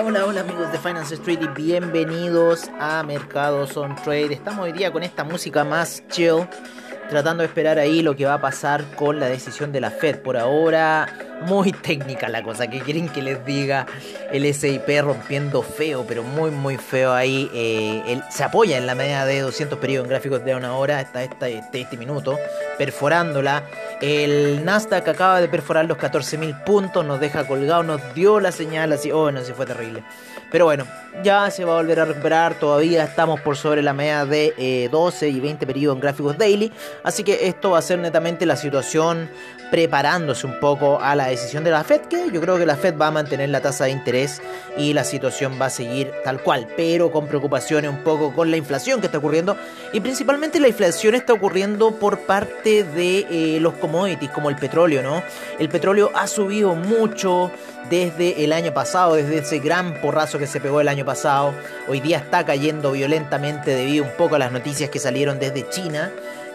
Hola, hola, amigos de Finance Street y bienvenidos a Mercados on Trade. Estamos hoy día con esta música más chill, tratando de esperar ahí lo que va a pasar con la decisión de la Fed. Por ahora, muy técnica la cosa, que quieren que les diga el SIP rompiendo feo, pero muy muy feo ahí. Eh, se apoya en la media de 200 periodos en gráficos de una hora hasta este, este minuto, perforándola. El Nasdaq acaba de perforar los 14.000 puntos, nos deja colgado, nos dio la señal así, oh no, se fue terrible. Pero bueno, ya se va a volver a recuperar, todavía estamos por sobre la media de 12 eh, y 20 periodos en gráficos daily, así que esto va a ser netamente la situación preparándose un poco a la decisión de la Fed, que yo creo que la Fed va a mantener la tasa de interés y la situación va a seguir tal cual, pero con preocupaciones un poco con la inflación que está ocurriendo y principalmente la inflación está ocurriendo por parte de eh, los commodities como el petróleo, ¿no? El petróleo ha subido mucho desde el año pasado, desde ese gran porrazo que se pegó el año pasado. Hoy día está cayendo violentamente debido un poco a las noticias que salieron desde China.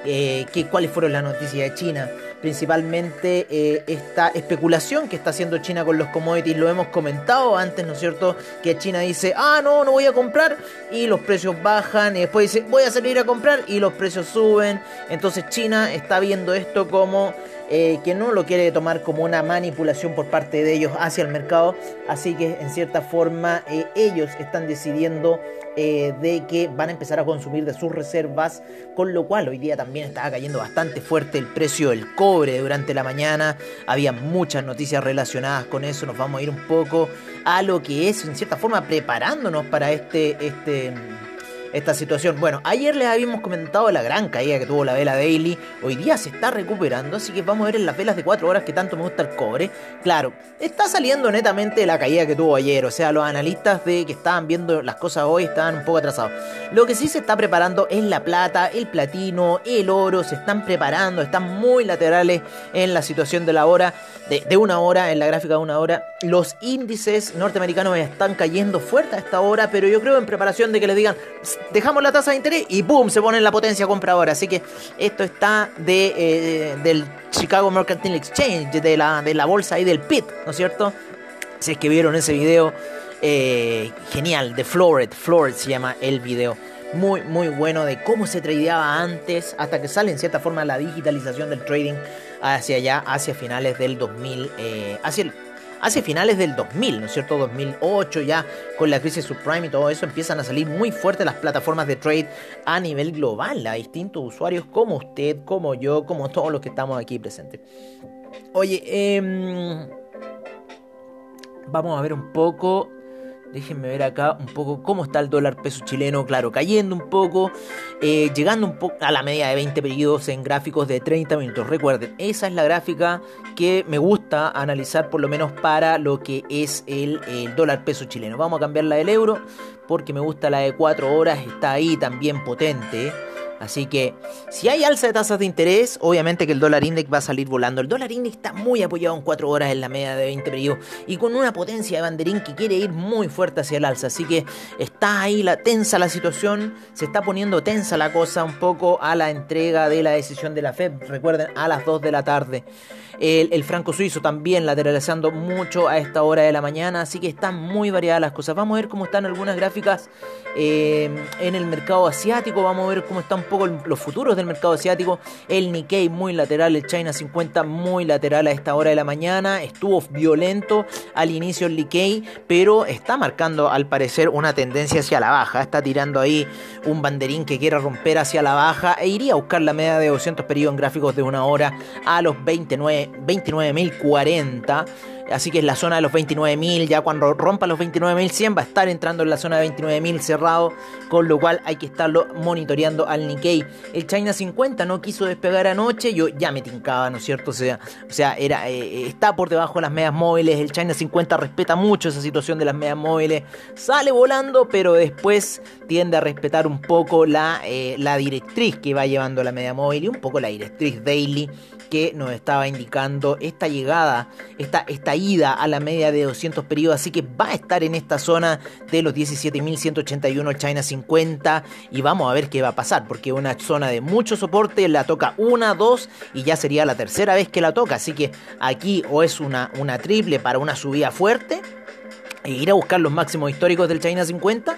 Eh, ¿Cuáles fueron las noticias de China? Principalmente eh, esta especulación que está haciendo China con los commodities, lo hemos comentado antes, ¿no es cierto? Que China dice, ah, no, no voy a comprar y los precios bajan y después dice, voy a salir a comprar y los precios suben. Entonces China está viendo esto como eh, que no lo quiere tomar como una manipulación por parte de ellos hacia el mercado, así que en cierta forma eh, ellos están decidiendo eh, de que van a empezar a consumir de sus reservas, con lo cual hoy día también estaba cayendo bastante fuerte el precio del cobre durante la mañana, había muchas noticias relacionadas con eso, nos vamos a ir un poco a lo que es en cierta forma preparándonos para este, este esta situación. Bueno, ayer les habíamos comentado la gran caída que tuvo la vela Daily. Hoy día se está recuperando, así que vamos a ver en las velas de 4 horas que tanto me gusta el cobre. Claro, está saliendo netamente la caída que tuvo ayer. O sea, los analistas de que estaban viendo las cosas hoy estaban un poco atrasados. Lo que sí se está preparando es la plata, el platino, el oro. Se están preparando, están muy laterales en la situación de la hora, de, de una hora, en la gráfica de una hora. Los índices norteamericanos están cayendo fuerte a esta hora, pero yo creo en preparación de que les digan dejamos la tasa de interés y ¡boom! se pone en la potencia compradora. Así que esto está de, eh, del Chicago Mercantile Exchange, de la, de la bolsa y del PIT, ¿no es cierto? Si es que vieron ese video, eh, genial, de Flored, Flored se llama el video. Muy, muy bueno de cómo se tradeaba antes, hasta que sale en cierta forma la digitalización del trading hacia allá, hacia finales del 2000, eh, hacia el hacia finales del 2000, ¿no es cierto? 2008 ya con la crisis subprime y todo eso empiezan a salir muy fuertes las plataformas de trade a nivel global a distintos usuarios como usted, como yo, como todos los que estamos aquí presentes. Oye, eh, vamos a ver un poco Déjenme ver acá un poco cómo está el dólar peso chileno, claro, cayendo un poco, eh, llegando un poco a la media de 20 periodos en gráficos de 30 minutos. Recuerden, esa es la gráfica que me gusta analizar por lo menos para lo que es el, el dólar peso chileno. Vamos a cambiarla del euro porque me gusta la de 4 horas, está ahí también potente. Así que si hay alza de tasas de interés, obviamente que el dólar index va a salir volando. El dólar index está muy apoyado en 4 horas en la media de 20 periodos y con una potencia de banderín que quiere ir muy fuerte hacia el alza. Así que está ahí la tensa la situación, se está poniendo tensa la cosa un poco a la entrega de la decisión de la Fed. Recuerden, a las 2 de la tarde. El, franco suizo también lateralizando mucho a esta hora de la mañana, así que están muy variadas las cosas. Vamos a ver cómo están algunas gráficas eh, en el mercado asiático, vamos a ver cómo están un poco los futuros del mercado asiático. El Nikkei muy lateral, el China 50 muy lateral a esta hora de la mañana, estuvo violento al inicio el Nikkei, pero está marcando al parecer una tendencia hacia la baja, está tirando ahí un banderín que quiere romper hacia la baja e iría a buscar la media de 200 periodos en gráficos de una hora a los 29 29.040. Así que es la zona de los 29.000. Ya cuando rompa los 29.100 va a estar entrando en la zona de 29.000 cerrado. Con lo cual hay que estarlo monitoreando al Nikkei. El China 50 no quiso despegar anoche. Yo ya me tincaba, ¿no es cierto? O sea, o sea era, eh, eh, está por debajo de las medias móviles. El China 50 respeta mucho esa situación de las medias móviles. Sale volando, pero después tiende a respetar un poco la, eh, la directriz que va llevando la media móvil y un poco la directriz daily que nos estaba indicando esta llegada, esta, esta ida a la media de 200 periodos, así que va a estar en esta zona de los 17.181 China 50 y vamos a ver qué va a pasar, porque una zona de mucho soporte, la toca una, dos y ya sería la tercera vez que la toca, así que aquí o es una, una triple para una subida fuerte e ir a buscar los máximos históricos del China 50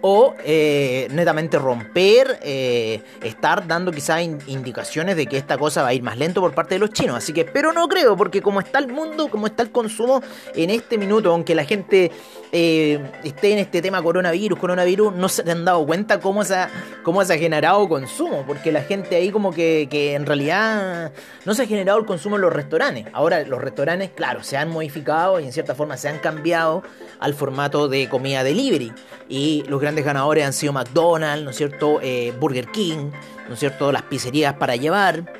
o eh, netamente romper, eh, estar dando quizás indicaciones de que esta cosa va a ir más lento por parte de los chinos. Así que, pero no creo, porque como está el mundo, como está el consumo en este minuto, aunque la gente eh, esté en este tema coronavirus, coronavirus, no se han dado cuenta cómo se ha, cómo se ha generado consumo, porque la gente ahí como que, que en realidad no se ha generado el consumo en los restaurantes. Ahora los restaurantes, claro, se han modificado y en cierta forma se han cambiado al formato de comida delivery. Y los grandes ganadores han sido McDonald's, ¿no es cierto? Eh, Burger King, ¿no es cierto? Las pizzerías para llevar,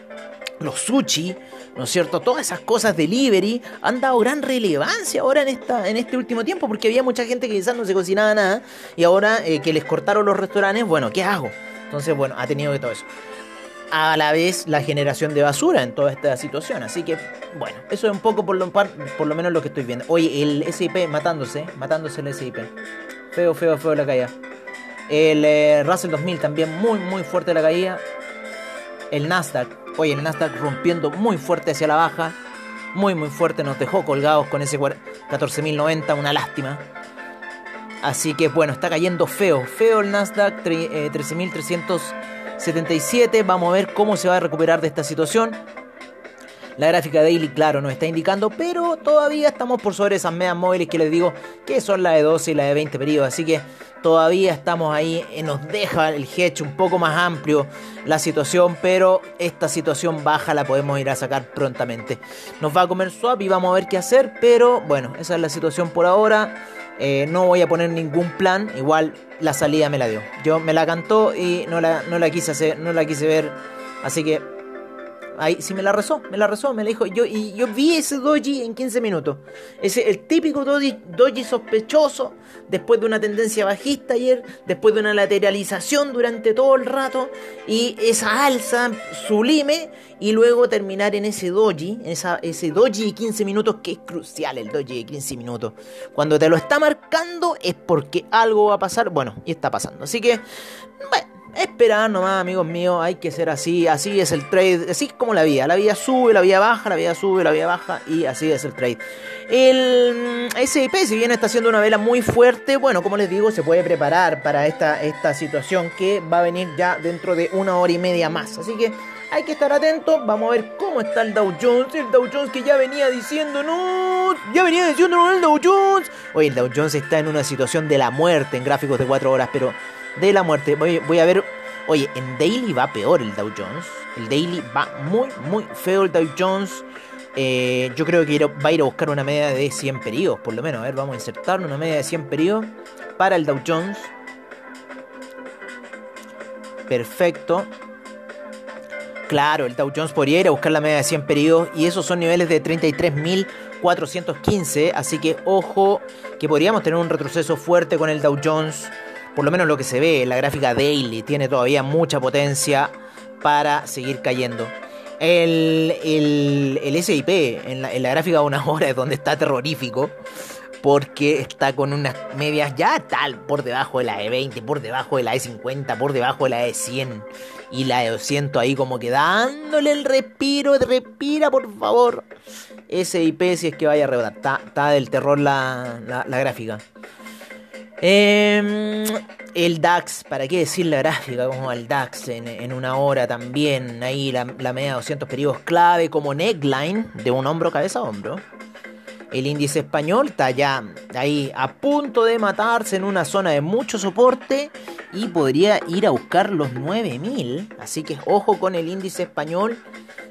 los sushi, ¿no es cierto? Todas esas cosas delivery han dado gran relevancia ahora en, esta, en este último tiempo porque había mucha gente que quizás no se cocinaba nada y ahora eh, que les cortaron los restaurantes, bueno, ¿qué hago? Entonces, bueno, ha tenido que todo eso. A la vez la generación de basura en toda esta situación. Así que, bueno, eso es un poco por lo, por lo menos lo que estoy viendo. Oye, el SIP matándose, matándose el SIP. Feo, feo, feo la caída. El eh, Russell 2000 también muy, muy fuerte la caída. El Nasdaq, oye, el Nasdaq rompiendo muy fuerte hacia la baja. Muy, muy fuerte. Nos dejó colgados con ese 14.090, una lástima. Así que bueno, está cayendo feo. Feo el Nasdaq, 13.377. Eh, Vamos a ver cómo se va a recuperar de esta situación. La gráfica daily, claro, nos está indicando, pero todavía estamos por sobre esas medias móviles que les digo que son la de 12 y la de 20 periodos. Así que todavía estamos ahí, eh, nos deja el hedge un poco más amplio la situación, pero esta situación baja la podemos ir a sacar prontamente. Nos va a comer swap y vamos a ver qué hacer, pero bueno, esa es la situación por ahora. Eh, no voy a poner ningún plan, igual la salida me la dio. Yo me la cantó y no la, no la quise hacer, no la quise ver. Así que Ahí sí me la rezó, me la rezó, me la dijo. Yo, y yo vi ese doji en 15 minutos. Ese, el típico doji, sospechoso, después de una tendencia bajista ayer, después de una lateralización durante todo el rato, y esa alza sublime, y luego terminar en ese doji, esa, ese doji de 15 minutos, que es crucial el doji de 15 minutos. Cuando te lo está marcando es porque algo va a pasar, bueno, y está pasando. Así que, bueno Esperar nomás, amigos míos, hay que ser así, así es el trade, así es como la vida, la vida sube, la vida baja, la vida sube, la vida baja y así es el trade. El mm, SIP, si bien está haciendo una vela muy fuerte, bueno, como les digo, se puede preparar para esta, esta situación que va a venir ya dentro de una hora y media más. Así que hay que estar atentos, vamos a ver cómo está el Dow Jones, el Dow Jones que ya venía diciendo, no, ya venía diciendo no el Dow Jones. Oye, el Dow Jones está en una situación de la muerte en gráficos de 4 horas, pero de la muerte. Voy, a ver. Oye, en Daily va peor el Dow Jones. El Daily va muy, muy feo el Dow Jones. Eh, yo creo que va a ir a buscar una media de 100 periodos, por lo menos. A ver, vamos a insertar una media de 100 periodos para el Dow Jones. Perfecto. Claro, el Dow Jones podría ir a buscar la media de 100 periodos y esos son niveles de 33.415. Así que ojo que podríamos tener un retroceso fuerte con el Dow Jones por lo menos lo que se ve en la gráfica daily, tiene todavía mucha potencia para seguir cayendo. El, el, SIP en la, gráfica de una hora es donde está terrorífico. Porque está con unas medias ya tal por debajo de la de 20, por debajo de la de 50, por debajo de la de 100. Y la de 200 ahí como que dándole el respiro, respira por favor. SIP si es que vaya a rebotar. Está, del terror la, la gráfica. Em, el DAX, ¿para qué decir la gráfica? Como el DAX en, una hora también. Ahí la, media de 200 periodos clave como neckline de un hombro cabeza a hombro. El índice español está ya ahí a punto de matarse en una zona de mucho soporte y podría ir a buscar los 9000. Así que ojo con el índice español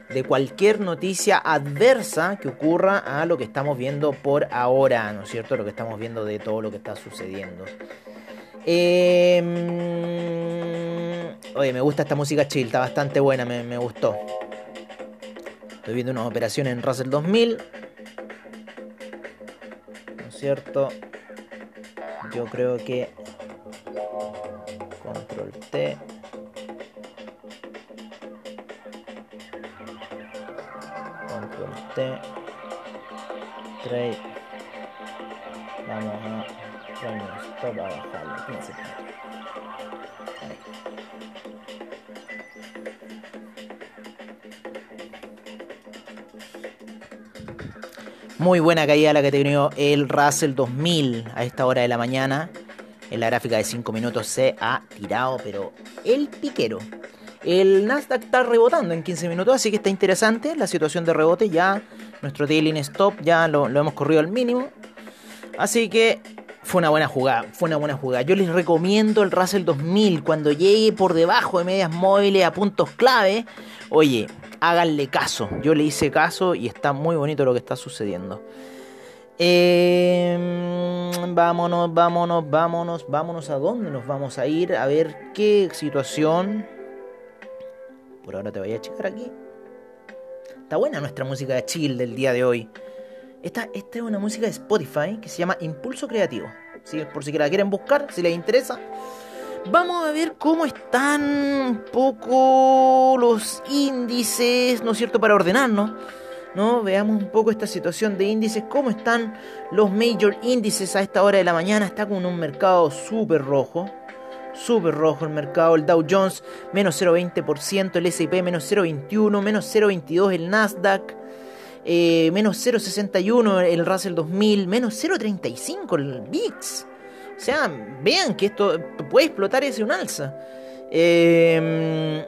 de cualquier noticia adversa que ocurra a lo que estamos viendo por ahora, ¿no es cierto? Lo que estamos viendo de todo lo que está sucediendo. Em, oye, me gusta esta música chill, está bastante buena, me, me gustó. Estoy viendo una operación en Russell 2000. ¿No es cierto? Yo creo que... Control T. T trade vamos a poner stop a bajarlo 15 Muy buena caída la que ha tenido el Russell 2000 a esta hora de la mañana. En la gráfica de 5 minutos se ha tirado, pero el piquero. El Nasdaq está rebotando en 15 minutos, así que está interesante la situación de rebote. Ya nuestro trailing stop ya lo, hemos corrido al mínimo. Así que fue una buena jugada, fue una buena jugada. Yo les recomiendo el Russell 2000 cuando llegue por debajo de medias móviles a puntos clave. Oye, háganle caso. Yo le hice caso y está muy bonito lo que está sucediendo. Eh, vámonos, vámonos, vámonos, vámonos. ¿A dónde nos vamos a ir? A ver qué situación. Por ahora te voy a checar aquí. Está buena nuestra música de chill del día de hoy. Esta, es una música de Spotify que se llama Impulso Creativo. Por si la quieren buscar, si les interesa. Vamos a ver cómo están un poco los índices, ¿no es cierto?, para ordenarnos. ¿no? Veamos un poco esta situación de índices, cómo están los major índices a esta hora de la mañana. Está con un mercado súper rojo, súper rojo el mercado. El Dow Jones menos 0,20%, el SP menos 0,21%, menos 0,22% el Nasdaq. Eh, menos 0,61 el Russell 2000, menos 0,35 el VIX. O sea, vean que esto puede explotar ese un alza. Em,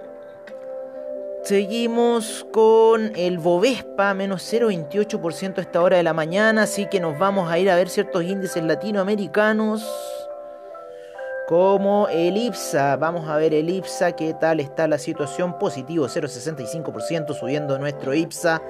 seguimos con el Bovespa, menos 0,28% a esta hora de la mañana, así que nos vamos a ir a ver ciertos índices latinoamericanos. Como el IPSA, vamos a ver el IPSA, qué tal está la situación, positivo 0,65% subiendo nuestro IPSA.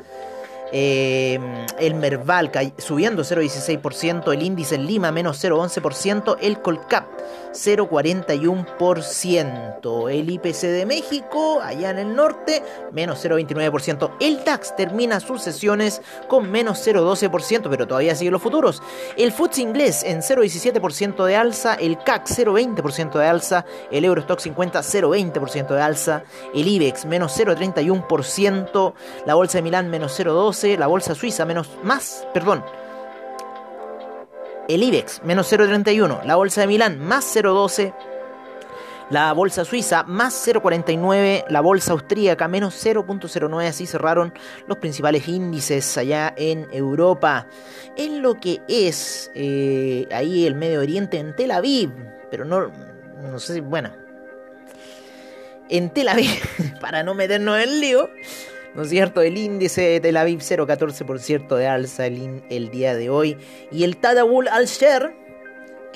Eh, el Merval subiendo 0,16%, el índice en Lima menos 0,11%, el Colcap 0,41%, el IPC de México allá en el norte menos 0,29%, el DAX termina sus sesiones con menos 0,12%, pero todavía siguen los futuros, el FTSE inglés en 0,17% de alza, el CAC 0,20% de alza, el Eurostock 50 0,20% de alza, el IBEX menos 0,31%, la Bolsa de Milán menos 0,12%, la bolsa suiza menos más, perdón. El IBEX menos 0.31, la bolsa de Milán más 0.12, la bolsa suiza más 0.49, la bolsa austríaca menos 0.09, así cerraron los principales índices allá en Europa. En lo que es eh, ahí el Medio Oriente en Tel Aviv, pero no, no sé si, bueno, en Tel Aviv, para no meternos en lío. ¿No es cierto? El índice de Tel Aviv 0,14% de alza el, el, día de hoy. Y el Tadawul al-Sher,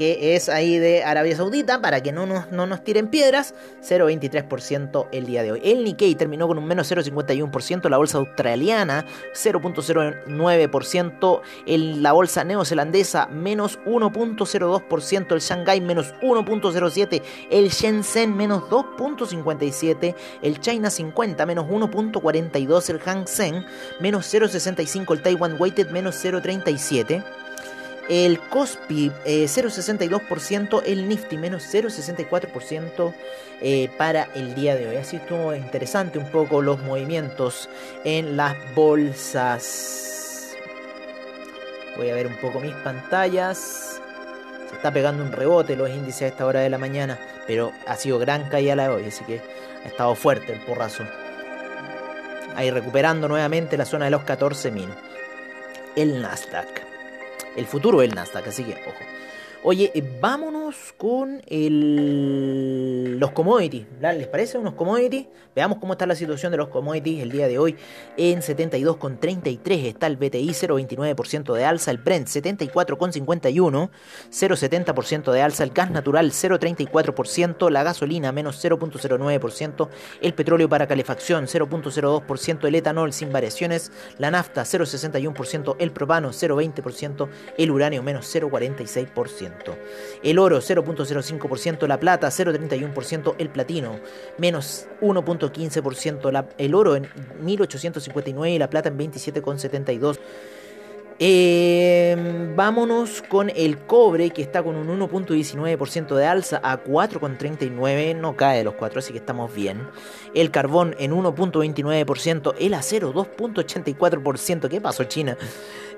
que es ahí de Arabia Saudita, para que no nos, no nos tiren piedras, 0,23% el día de hoy. El Nikkei terminó con un menos 0,51%, la bolsa australiana 0,09%, la bolsa neozelandesa menos 1,02%, el Shanghai menos 1,07%, el Shenzhen menos 2,57%, el China 50 menos 1,42%, el Hang Seng menos 0,65%, el Taiwan Weighted menos 0,37% el Cospi 0,62%, eh, el Nifty menos 0,64% eh, para el día de hoy. Así estuvo interesante un poco los movimientos en las bolsas. Voy a ver un poco mis pantallas. Se está pegando un rebote los índices a esta hora de la mañana, pero ha sido gran caída la de hoy, así que ha estado fuerte el porrazo. Ahí recuperando nuevamente la zona de los 14.000. El Nasdaq el futuro del Nasdaq, así que ojo. Oye, eh, vámonos con el... los commodities. ¿Les parece unos commodities? Veamos cómo está la situación de los commodities el día de hoy. En 72,33 está el BTI, 0,29% de alza. El Brent, 74,51, 0,70% de alza. El gas natural, 0,34%. La gasolina, menos 0,09%. El petróleo para calefacción, 0,02%. El etanol, sin variaciones. La nafta, 0,61%. El propano, 0,20%. El uranio, menos 0,46%. El oro 0.05%, la plata 0.31%, el platino menos 1.15%, el oro en 1859 y la plata en 27.72%. Eh, vámonos con el cobre que está con un 1.19% de alza a 4.39, no cae de los 4, así que estamos bien. El carbón en 1.29%, el acero 2.84%, ¿qué pasó China?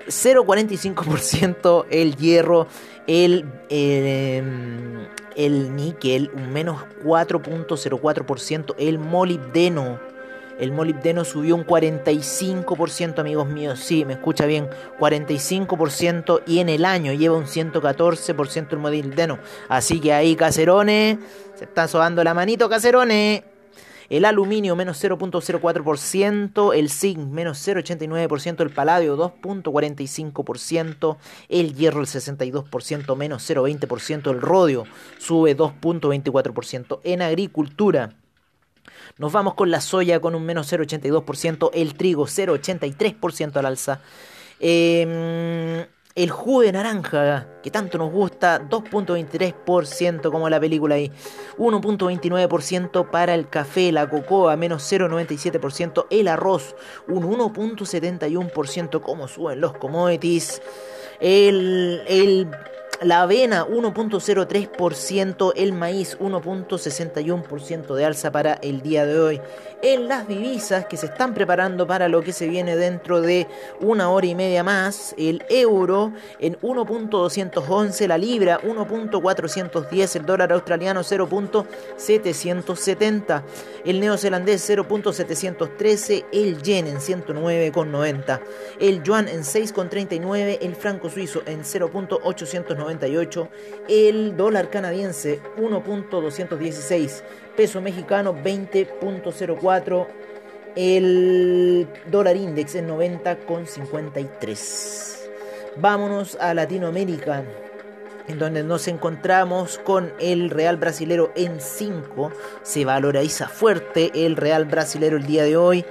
0.45% el hierro, el, em, el níquel un menos 4.04%, el molibdeno El molibdeno subió un 45%, amigos míos. Sí, me escucha bien. 45% y en el año lleva un 114% el molibdeno. Así que ahí, caserones, se están sobando la manito, caserones. El aluminio menos 0.04%, el zinc menos 0.89%, el paladio 2.45%, el hierro el 62% menos 0.20%, el rodio sube 2.24%. En agricultura nos vamos con la soya con un menos 0,82%, el trigo 0,83% al alza. Eh, el jugo de naranja, que tanto nos gusta, 2.23% como la película ahí. 1.29% para el café, la cocoa, menos 0.97%. El arroz, un 1.71% como suben los commodities. El, el la avena 1.03%, el maíz 1.61% de alza para el día de hoy. En las divisas que se están preparando para lo que se viene dentro de una hora y media más, el euro en 1.211, la libra 1.410, el dólar australiano 0.770, el neozelandés 0.713, el yen en 109,90, el yuan en 6,39, el franco suizo en 0.890 el dólar canadiense 1.216, peso mexicano 20.04, el dólar index en 90.53. Vámonos a Latinoamérica, en donde nos encontramos con el real brasilero en 5, se valoriza fuerte el real brasilero el día de hoy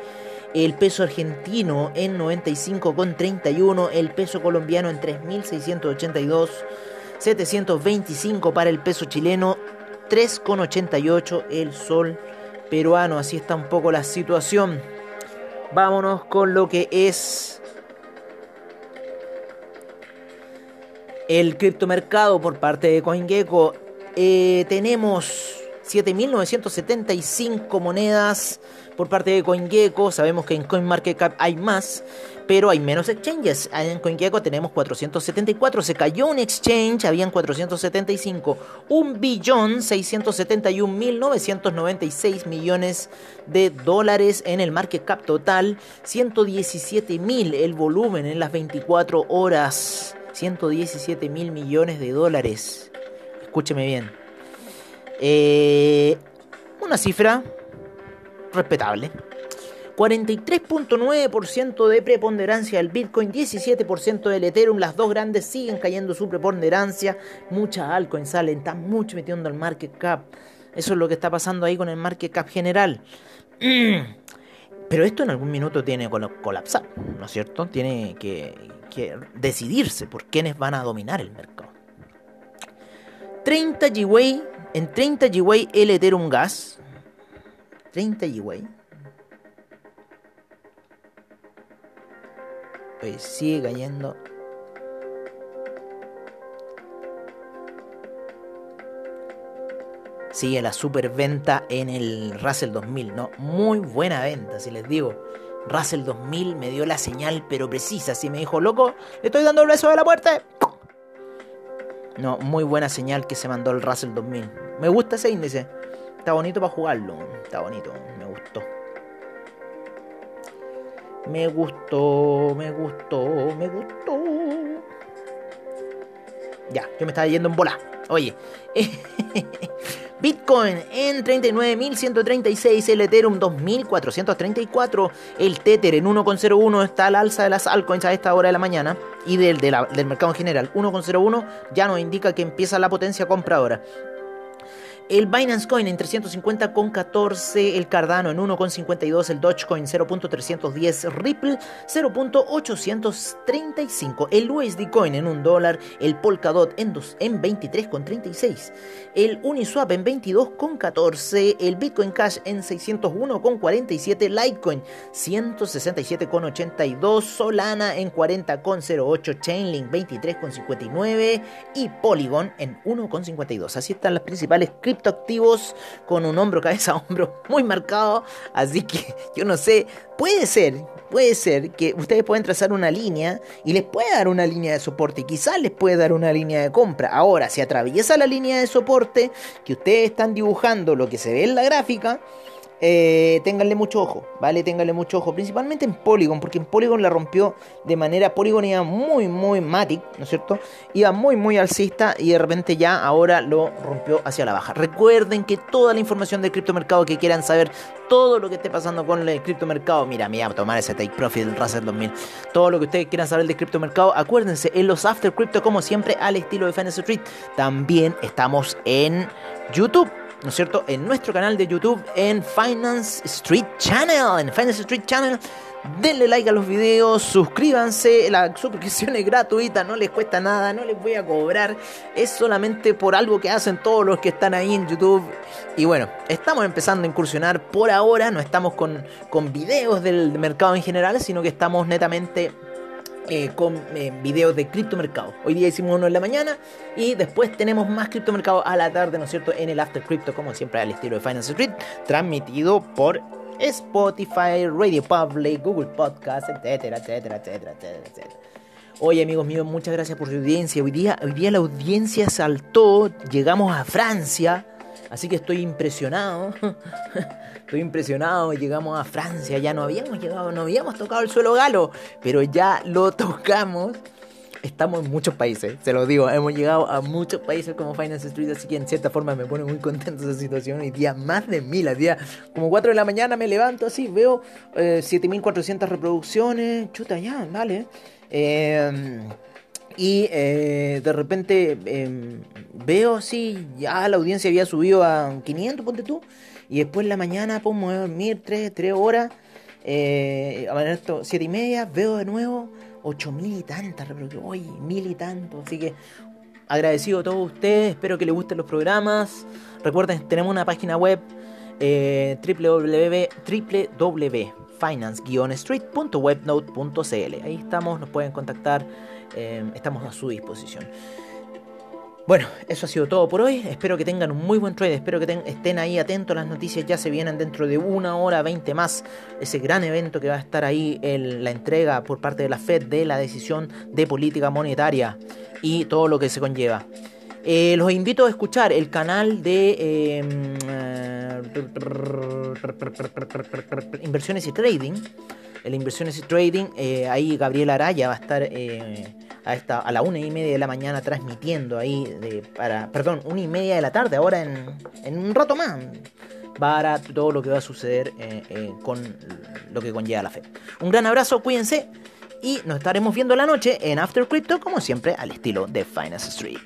el peso argentino en 95,31, el peso colombiano en 3.682, 725 para el peso chileno, 3,88 el sol peruano. Así está un poco la situación. Vámonos con lo que es el criptomercado por parte de CoinGecko. Eh, tenemos 7.975 monedas por parte de CoinGecko. Sabemos que en CoinMarketCap hay más, pero hay menos exchanges. En CoinGecko tenemos 474. Se cayó un exchange, habían 475. Un billón 671.996 millones de dólares en el market cap total. 117.000 el volumen en las 24 horas. 117 mil millones de dólares. Escúcheme bien. Eh, una cifra respetable. 43.9% de preponderancia del Bitcoin, 17% del Ethereum. Las dos grandes siguen cayendo su preponderancia. Muchas altcoins salen, están mucho metiendo al market cap. Eso es lo que está pasando ahí con el market cap general. Pero esto en algún minuto tiene que colapsar, ¿no es cierto? Tiene que, que decidirse por quiénes van a dominar el mercado. 30 GWay, en 30 GWay el Ethereum Gas 30 GWay. Sigue cayendo. Sigue la superventa en el Russell 2000, ¿no? Muy buena venta, si les digo. Russell 2000 me dio la señal, pero precisa. Si me dijo, loco, le estoy dando el beso de la muerte. No, muy buena señal que se mandó el Russell 2000. Me gusta ese índice. Está bonito para jugarlo. Está bonito. Me gustó. Me gustó, me gustó, me gustó. Ya, yo me estaba yendo en bola. Oye. Bitcoin en 39.136, el Ethereum 2.434, el Tether en 1.01 está al alza de las altcoins a esta hora de la mañana y del, del mercado en general. 1.01 ya nos indica que empieza la potencia compradora. El Binance Coin en 350,14, el Cardano en 1,52, el Dogecoin 0.310, Ripple 0.835, el USD Coin en 1 dólar, el Polkadot en, en 23,36, el Uniswap en 22,14, el Bitcoin Cash en 601,47, Litecoin 167,82, Solana en 40,08, Chainlink 23,59 y Polygon en 1,52. Así están las principales criptoactivos con un hombro, cabeza, hombro muy marcado. Así que yo no sé, puede ser, puede ser que ustedes pueden trazar una línea y les puede dar una línea de soporte quizás les puede dar una línea de compra. Ahora, si atraviesa la línea de soporte que ustedes están dibujando, lo que se ve en la gráfica, eh, ténganle mucho ojo, ¿vale? Ténganle mucho ojo, principalmente en Polygon, porque en Polygon la rompió de manera, Polygon muy, muy matic, ¿no es cierto? Iba muy, muy alcista y de repente ya ahora lo rompió hacia la baja. Recuerden que toda la información del criptomercado que quieran saber, todo lo que esté pasando con el criptomercado, mira, mira, tomar ese take profit del Russell 2000, todo lo que ustedes quieran saber del criptomercado, acuérdense, en los After Crypto, como siempre, al estilo de Finance Street, también estamos en YouTube. ¿No es cierto? En nuestro canal de YouTube, en Finance Street Channel, en Finance Street Channel. Denle like a los videos, suscríbanse, la suscripción es gratuita, no les cuesta nada, no les voy a cobrar, es solamente por algo que hacen todos los que están ahí en YouTube. Y bueno, estamos empezando a incursionar por ahora, no estamos con, con videos del mercado en general, sino que estamos netamente eh, con eh, videos de criptomercado. Hoy día hicimos uno en la mañana y después tenemos más criptomercado a la tarde, ¿no es cierto? En el After Crypto, como siempre al estilo de Finance Street, transmitido por Spotify, Radio Public, Google Podcast, etcétera, etcétera, etcétera, etcétera, etcétera. Oye amigos míos, muchas gracias por su audiencia. Hoy día, hoy día la audiencia saltó, llegamos a Francia, así que estoy impresionado. Estoy impresionado, llegamos a Francia, ya no habíamos llegado, no habíamos tocado el suelo galo, pero ya lo tocamos. Estamos en muchos países, se lo digo, hemos llegado a muchos países como Finance Street, así que en cierta forma me pone muy contento esa situación. Hoy día más de mil, al día como 4 de la mañana me levanto así, veo 7400 eh, reproducciones, chuta ya, vale. Em, y eh, de repente em, veo así, ya la audiencia había subido a 500, ponte tú. Y después en la mañana, pues dormir 3, horas. Eh, a ver esto, 7 y media, veo de nuevo 8 mil y tantas, hoy mil y tantos. Así que agradecido a todos ustedes, espero que les gusten los programas. Recuerden, tenemos una página web eh, www.finance-street.webnote.cl. Ahí estamos, nos pueden contactar, eh, estamos a su disposición. Bueno, eso ha sido todo por hoy. Espero que tengan un muy buen trade. Espero que estén ahí atentos. Las noticias ya se vienen dentro de una hora 20 más. Ese gran evento que va a estar ahí en la entrega por parte de la Fed de la decisión de política monetaria y todo lo que se conlleva. Eh, los invito a escuchar el canal de em, eh, inversiones y trading. El inversiones y trading. Eh, ahí Gabriel Araya va a estar a, esta, a la una y media de la mañana transmitiendo ahí, para, perdón, una y media de la tarde, ahora en, en un rato más, para todo lo que va a suceder eh, eh, con lo que conlleva la fe. Un gran abrazo, cuídense y nos estaremos viendo la noche en After Crypto, como siempre, al estilo de Finance Street.